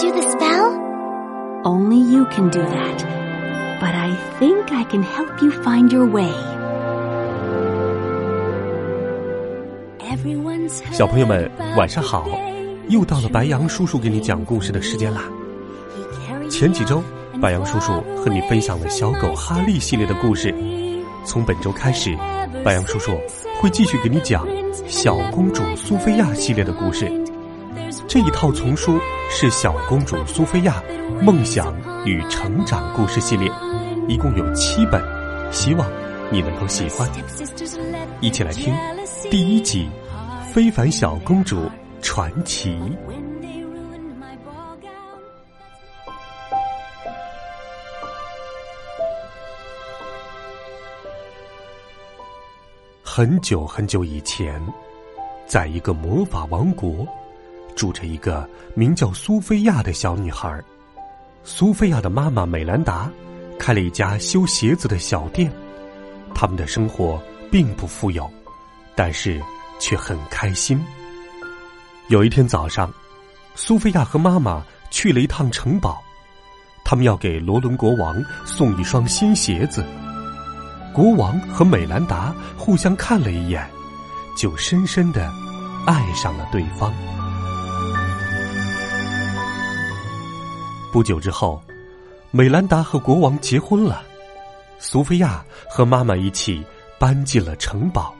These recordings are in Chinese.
Undo the spell? Only you can do that. But I think I can help you find your way. 小朋友们，晚上好！又到了白羊叔叔给你讲故事的时间啦。前几周，白羊叔叔和你分享了小狗哈利系列的故事。从本周开始，白羊叔叔会继续给你讲小公主苏菲亚系列的故事。这一套丛书是《小公主苏菲亚梦想与成长故事系列》，一共有七本，希望你能够喜欢。一起来听第一集《非凡小公主传奇》。很久很久以前，在一个魔法王国。住着一个名叫苏菲亚的小女孩。苏菲亚的妈妈美兰达开了一家修鞋子的小店。他们的生活并不富有，但是却很开心。有一天早上，苏菲亚和妈妈去了一趟城堡，他们要给罗伦国王送一双新鞋子。国王和美兰达互相看了一眼，就深深的爱上了对方。不久之后，美兰达和国王结婚了，苏菲亚和妈妈一起搬进了城堡。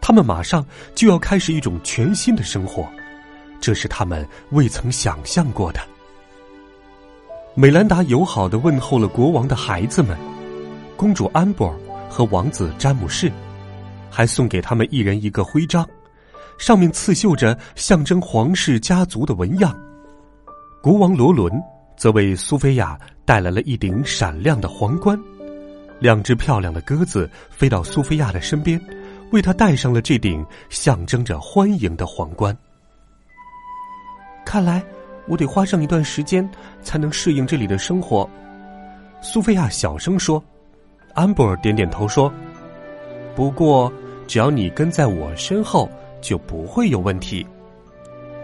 他们马上就要开始一种全新的生活，这是他们未曾想象过的。美兰达友好的问候了国王的孩子们，公主安博尔和王子詹姆士，还送给他们一人一个徽章，上面刺绣着象征皇室家族的纹样。国王罗伦则为苏菲亚带来了一顶闪亮的皇冠，两只漂亮的鸽子飞到苏菲亚的身边，为她戴上了这顶象征着欢迎的皇冠。看来我得花上一段时间才能适应这里的生活，苏菲亚小声说。安博尔点点头说：“不过只要你跟在我身后，就不会有问题。”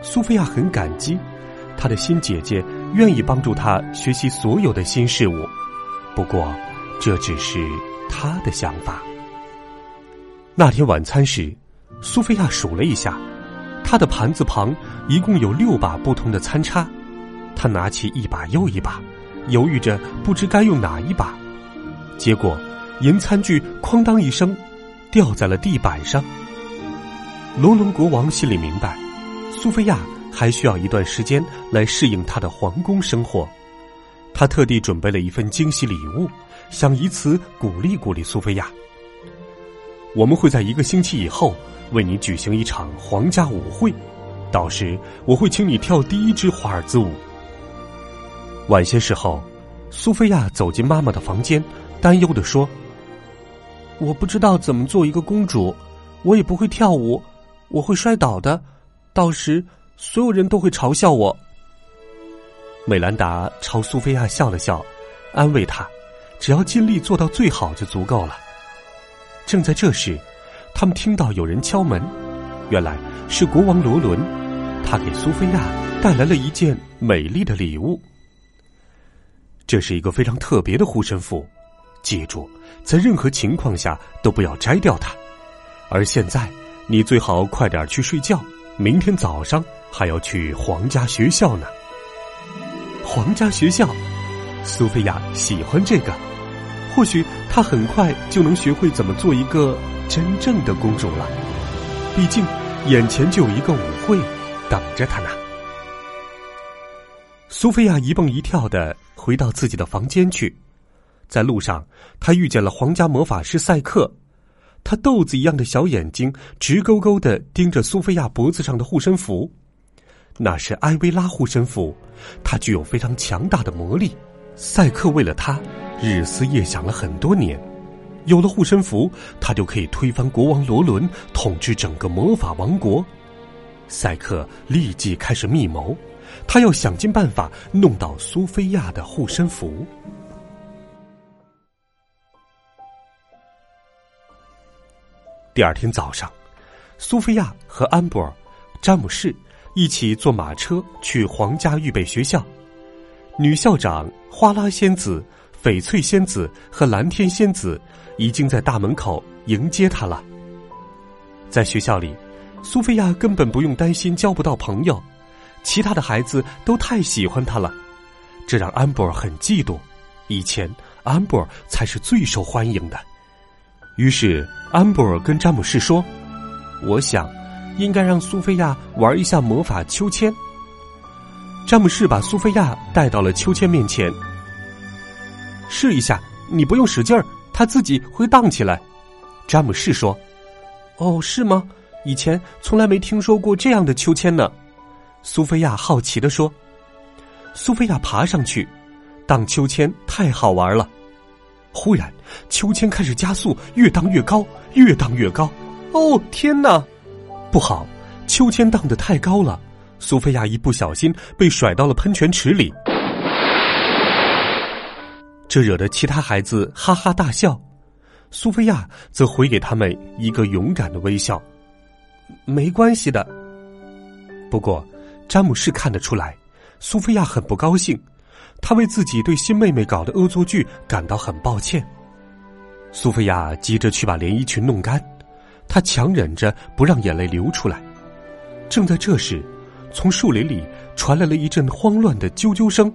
苏菲亚很感激。他的新姐姐愿意帮助他学习所有的新事物，不过这只是他的想法。那天晚餐时，苏菲亚数了一下，她的盘子旁一共有六把不同的餐叉。她拿起一把又一把，犹豫着不知该用哪一把，结果银餐具哐当一声掉在了地板上。罗伦国王心里明白，苏菲亚。还需要一段时间来适应他的皇宫生活，他特地准备了一份惊喜礼物，想以此鼓励鼓励苏菲亚。我们会在一个星期以后为你举行一场皇家舞会，到时我会请你跳第一支华尔兹舞。晚些时候，苏菲亚走进妈妈的房间，担忧的说：“我不知道怎么做一个公主，我也不会跳舞，我会摔倒的，到时。”所有人都会嘲笑我。美兰达朝苏菲亚笑了笑，安慰她：“只要尽力做到最好就足够了。”正在这时，他们听到有人敲门，原来是国王罗伦，他给苏菲亚带来了一件美丽的礼物。这是一个非常特别的护身符，记住，在任何情况下都不要摘掉它。而现在，你最好快点去睡觉，明天早上。还要去皇家学校呢。皇家学校，苏菲亚喜欢这个。或许她很快就能学会怎么做一个真正的公主了。毕竟，眼前就有一个舞会等着她呢。苏菲亚一蹦一跳的回到自己的房间去，在路上，她遇见了皇家魔法师赛克。他豆子一样的小眼睛直勾勾的盯着苏菲亚脖子上的护身符。那是埃薇拉护身符，它具有非常强大的魔力。赛克为了它，日思夜想了很多年。有了护身符，他就可以推翻国王罗伦，统治整个魔法王国。赛克立即开始密谋，他要想尽办法弄到苏菲亚的护身符。第二天早上，苏菲亚和安博尔、詹姆士一起坐马车去皇家预备学校。女校长花拉仙子、翡翠仙子和蓝天仙子已经在大门口迎接她了。在学校里，苏菲亚根本不用担心交不到朋友，其他的孩子都太喜欢她了，这让安博尔很嫉妒。以前，安博尔才是最受欢迎的。于是，安博尔跟詹姆士说：“我想，应该让苏菲亚玩一下魔法秋千。”詹姆士把苏菲亚带到了秋千面前，试一下，你不用使劲儿，它自己会荡起来。詹姆士说：“哦，是吗？以前从来没听说过这样的秋千呢。”苏菲亚好奇的说：“苏菲亚爬上去，荡秋千太好玩了。”忽然，秋千开始加速，越荡越高，越荡越高。哦，天哪！不好，秋千荡得太高了，苏菲亚一不小心被甩到了喷泉池里。这惹得其他孩子哈哈大笑，苏菲亚则回给他们一个勇敢的微笑。没关系的。不过，詹姆士看得出来，苏菲亚很不高兴。他为自己对新妹妹搞的恶作剧感到很抱歉。苏菲亚急着去把连衣裙弄干，他强忍着不让眼泪流出来。正在这时，从树林里传来了一阵慌乱的啾啾声，“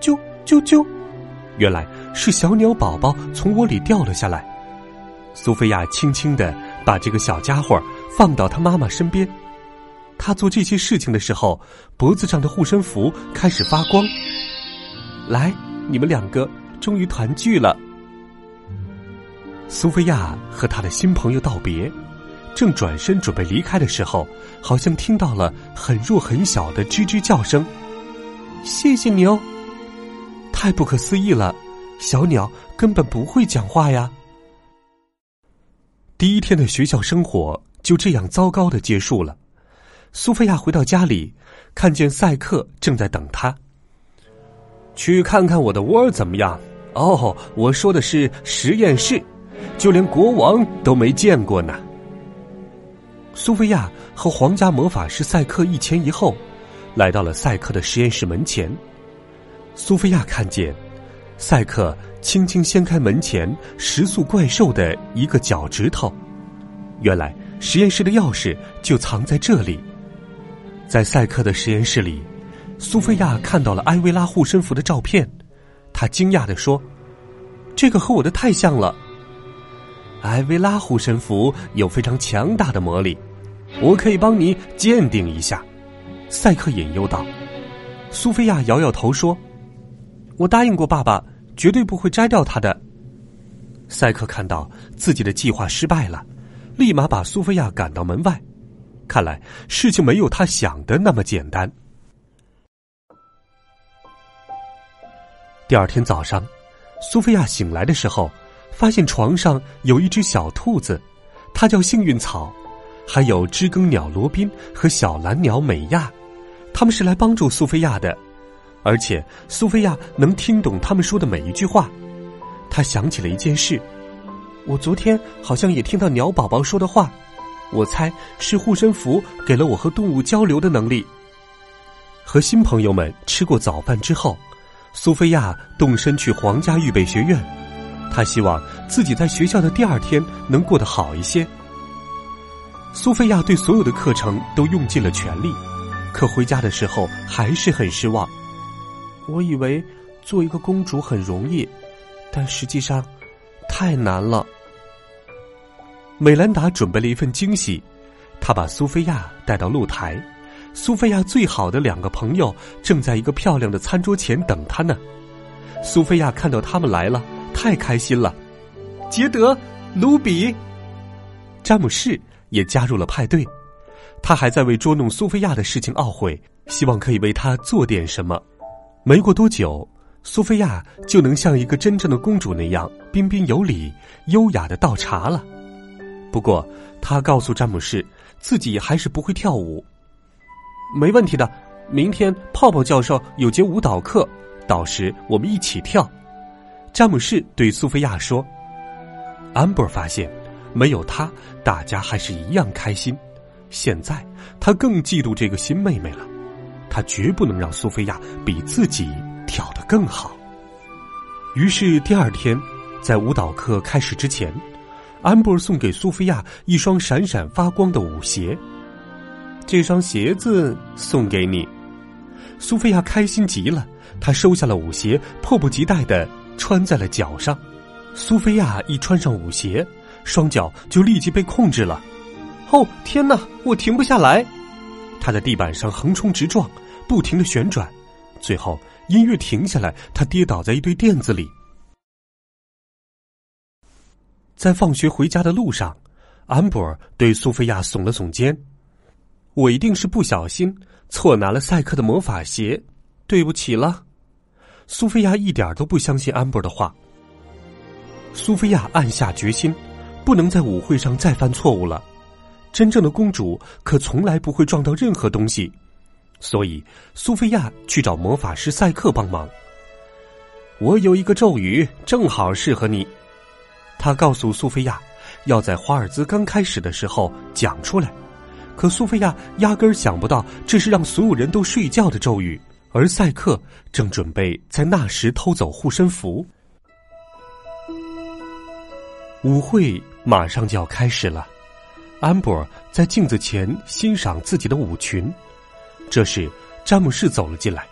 啾啾啾！”原来是小鸟宝宝从窝里掉了下来。苏菲亚轻轻的把这个小家伙放到他妈妈身边。他做这些事情的时候，脖子上的护身符开始发光。来，你们两个终于团聚了。苏菲亚和她的新朋友道别，正转身准备离开的时候，好像听到了很弱很小的吱吱叫声。谢谢你哦！太不可思议了，小鸟根本不会讲话呀。第一天的学校生活就这样糟糕的结束了。苏菲亚回到家里，看见赛克正在等她。去看看我的窝怎么样？哦，我说的是实验室，就连国王都没见过呢。苏菲亚和皇家魔法师赛克一前一后，来到了赛克的实验室门前。苏菲亚看见赛克轻轻掀开门前食宿怪兽的一个脚趾头，原来实验室的钥匙就藏在这里。在赛克的实验室里。苏菲亚看到了艾薇拉护身符的照片，她惊讶的说：“这个和我的太像了。”艾薇拉护身符有非常强大的魔力，我可以帮你鉴定一下。”赛克隐忧道。苏菲亚摇摇头说：“我答应过爸爸，绝对不会摘掉它的。”赛克看到自己的计划失败了，立马把苏菲亚赶到门外。看来事情没有他想的那么简单。第二天早上，苏菲亚醒来的时候，发现床上有一只小兔子，它叫幸运草，还有知更鸟罗宾和小蓝鸟美亚，他们是来帮助苏菲亚的，而且苏菲亚能听懂他们说的每一句话。她想起了一件事，我昨天好像也听到鸟宝宝说的话，我猜是护身符给了我和动物交流的能力。和新朋友们吃过早饭之后。苏菲亚动身去皇家预备学院，她希望自己在学校的第二天能过得好一些。苏菲亚对所有的课程都用尽了全力，可回家的时候还是很失望。我以为做一个公主很容易，但实际上太难了。美兰达准备了一份惊喜，她把苏菲亚带到露台。苏菲亚最好的两个朋友正在一个漂亮的餐桌前等她呢。苏菲亚看到他们来了，太开心了。杰德、卢比、詹姆士也加入了派对。他还在为捉弄苏菲亚的事情懊悔，希望可以为她做点什么。没过多久，苏菲亚就能像一个真正的公主那样彬彬有礼、优雅的倒茶了。不过，她告诉詹姆士，自己还是不会跳舞。没问题的，明天泡泡教授有节舞蹈课，到时我们一起跳。詹姆士对苏菲亚说。安布尔发现，没有他，大家还是一样开心。现在他更嫉妒这个新妹妹了，他绝不能让苏菲亚比自己跳得更好。于是第二天，在舞蹈课开始之前，安博尔送给苏菲亚一双闪闪发光的舞鞋。这双鞋子送给你，苏菲亚开心极了。她收下了舞鞋，迫不及待的穿在了脚上。苏菲亚一穿上舞鞋，双脚就立即被控制了。哦，天哪！我停不下来。他在地板上横冲直撞，不停的旋转，最后音乐停下来，他跌倒在一堆垫子里。在放学回家的路上，安博尔对苏菲亚耸了耸肩：“我一定是不小心错拿了赛克的魔法鞋，对不起了。”苏菲亚一点都不相信安博的话。苏菲亚暗下决心，不能在舞会上再犯错误了。真正的公主可从来不会撞到任何东西，所以苏菲亚去找魔法师赛克帮忙。我有一个咒语，正好适合你。他告诉苏菲亚，要在华尔兹刚开始的时候讲出来。可苏菲亚压根儿想不到，这是让所有人都睡觉的咒语，而赛克正准备在那时偷走护身符。舞会马上就要开始了。安博尔在镜子前欣赏自己的舞裙，这时詹姆士走了进来。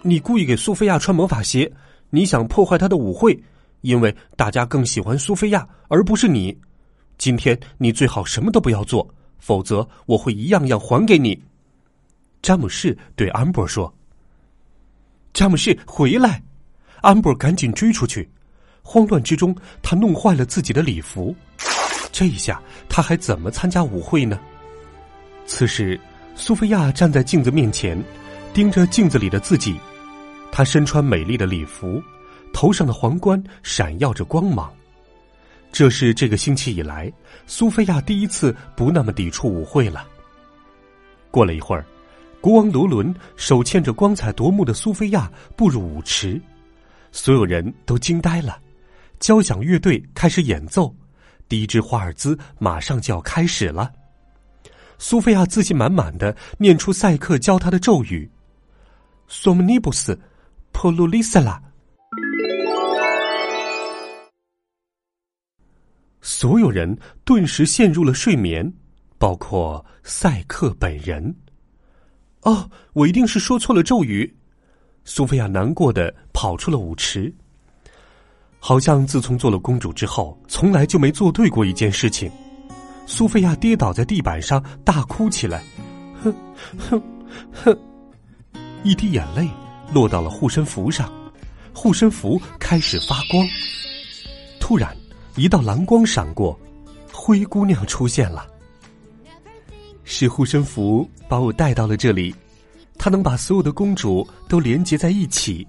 你故意给苏菲亚穿魔法鞋，你想破坏她的舞会，因为大家更喜欢苏菲亚而不是你。今天你最好什么都不要做，否则我会一样样还给你。詹姆士对安博尔说：“詹姆士，回来！”安博尔赶紧追出去，慌乱之中，他弄坏了自己的礼服。这一下，他还怎么参加舞会呢？此时，苏菲亚站在镜子面前，盯着镜子里的自己。她身穿美丽的礼服，头上的皇冠闪耀着光芒。这是这个星期以来，苏菲亚第一次不那么抵触舞会了。过了一会儿，国王罗伦手牵着光彩夺目的苏菲亚步入舞池，所有人都惊呆了。交响乐队开始演奏。第一支华尔兹马上就要开始了，苏菲亚自信满满的念出赛克教她的咒语：“Somnibus p o l u l i s l a 所有人顿时陷入了睡眠，包括赛克本人。哦，我一定是说错了咒语。苏菲亚难过的跑出了舞池。好像自从做了公主之后，从来就没做对过一件事情。苏菲亚跌倒在地板上，大哭起来，哼哼哼，一滴眼泪落到了护身符上，护身符开始发光。突然，一道蓝光闪过，灰姑娘出现了。是护身符把我带到了这里，它能把所有的公主都连接在一起。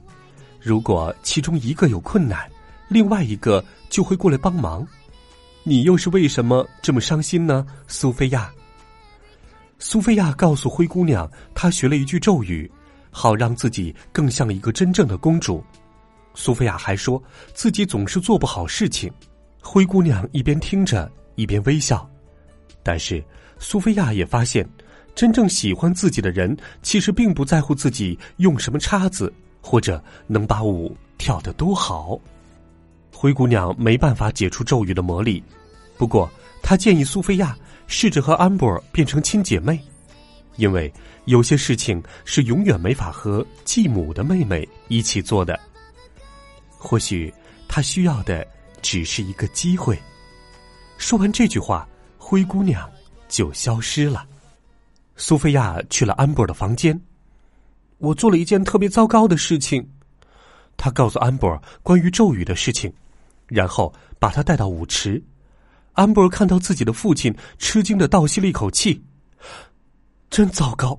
如果其中一个有困难，另外一个就会过来帮忙，你又是为什么这么伤心呢？苏菲亚。苏菲亚告诉灰姑娘，她学了一句咒语，好让自己更像一个真正的公主。苏菲亚还说自己总是做不好事情。灰姑娘一边听着一边微笑，但是苏菲亚也发现，真正喜欢自己的人其实并不在乎自己用什么叉子，或者能把舞跳得多好。灰姑娘没办法解除咒语的魔力，不过她建议苏菲亚试着和安博尔变成亲姐妹，因为有些事情是永远没法和继母的妹妹一起做的。或许她需要的只是一个机会。说完这句话，灰姑娘就消失了。苏菲亚去了安博尔的房间，我做了一件特别糟糕的事情。她告诉安博尔关于咒语的事情。然后把他带到舞池，安博尔看到自己的父亲，吃惊的倒吸了一口气：“真糟糕！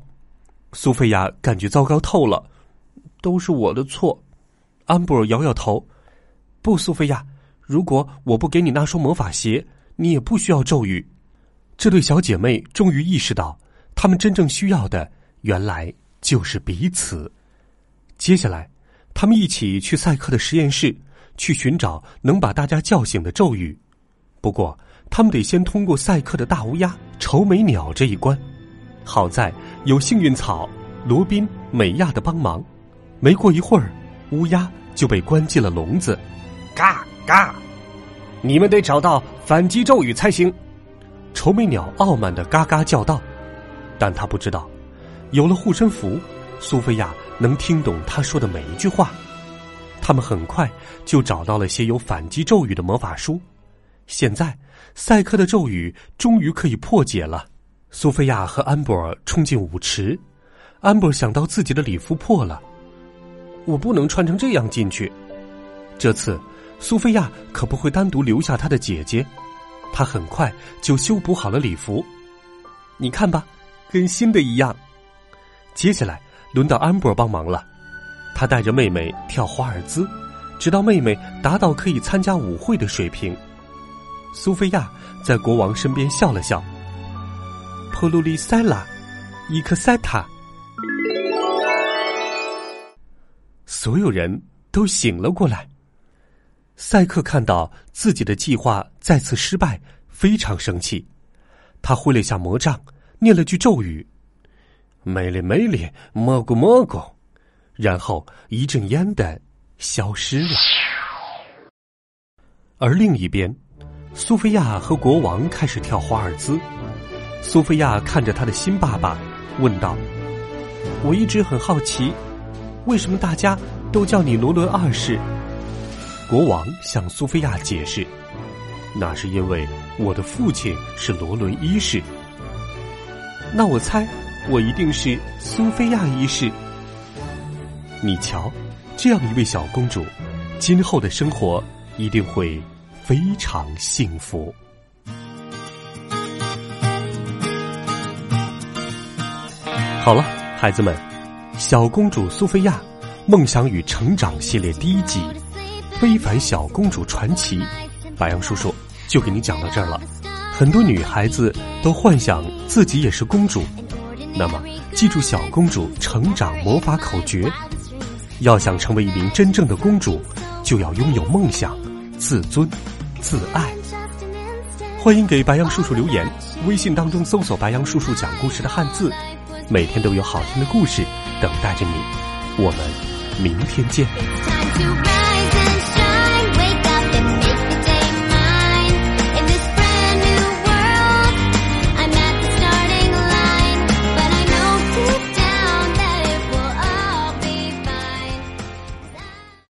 苏菲亚感觉糟糕透了，都是我的错。安布尔摇摇头：“不，苏菲亚，如果我不给你那双魔法鞋，你也不需要咒语。”这对小姐妹终于意识到，她们真正需要的原来就是彼此。接下来，她们一起去赛克的实验室，去寻找能把大家叫醒的咒语。不过，他们得先通过赛克的大乌鸦愁眉鸟这一关。好在有幸运草、罗宾、美亚的帮忙。没过一会儿，乌鸦就被关进了笼子。嘎嘎！你们得找到反击咒语才行。愁眉鸟傲慢的嘎嘎叫道，但他不知道，有了护身符，苏菲亚能听懂他说的每一句话。他们很快就找到了写有反击咒语的魔法书。现在，赛克的咒语终于可以破解了。苏菲亚和安博尔冲进舞池，安博尔想到自己的礼服破了，我不能穿成这样进去。这次，苏菲亚可不会单独留下她的姐姐。他很快就修补好了礼服，你看吧，跟新的一样。接下来轮到安博帮忙了，他带着妹妹跳华尔兹，直到妹妹达到可以参加舞会的水平。苏菲亚在国王身边笑了笑。普鲁利塞拉，伊克塞塔，所有人都醒了过来。赛克看到自己的计划再次失败，非常生气。他挥了一下魔杖，念了句咒语：“美丽美丽，蘑菇蘑菇。”然后一阵烟的消失了。而另一边，苏菲亚和国王开始跳华尔兹。苏菲亚看着他的新爸爸，问道：“我一直很好奇，为什么大家都叫你罗伦二世？”国王向苏菲亚解释：“那是因为我的父亲是罗伦一世。”那我猜，我一定是苏菲亚一世。你瞧，这样一位小公主，今后的生活一定会非常幸福。好了，孩子们，《小公主苏菲亚：梦想与成长》系列第一集《非凡小公主传奇》，白杨叔叔就给你讲到这儿了。很多女孩子都幻想自己也是公主，那么记住小公主成长魔法口诀：要想成为一名真正的公主，就要拥有梦想、自尊、自爱。欢迎给白杨叔叔留言，微信当中搜索“白杨叔叔讲故事”的汉字。每天都有好听的故事等待着你，我们明天见。